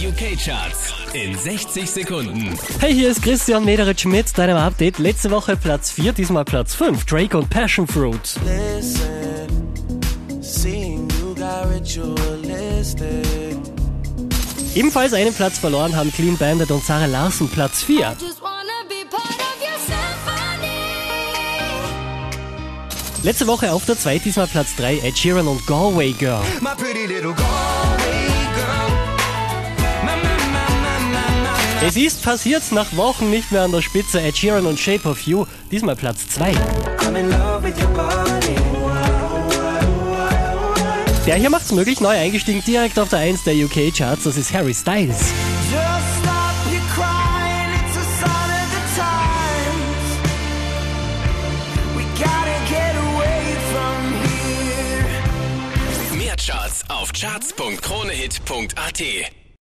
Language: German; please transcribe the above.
Die UK-Charts in 60 Sekunden. Hey, hier ist Christian Mederitsch mit deinem Update. Letzte Woche Platz 4, diesmal Platz 5. Drake und Passion Fruit. Listen. Ebenfalls einen Platz verloren haben Clean Bandit und Sarah Larsen Platz 4. Just wanna be part of your symphony. Letzte Woche auf der 2, diesmal Platz 3, Ed Sheeran und Galway Girl. My pretty little Galway girl. Es ist passiert, nach Wochen nicht mehr an der Spitze. Ed Sheeran und Shape of You, diesmal Platz 2. I'm in love with your body. Der hier macht's möglich, neu eingestiegen direkt auf der 1 der UK Charts, das ist Harry Styles. Mehr Charts auf charts.kronehit.at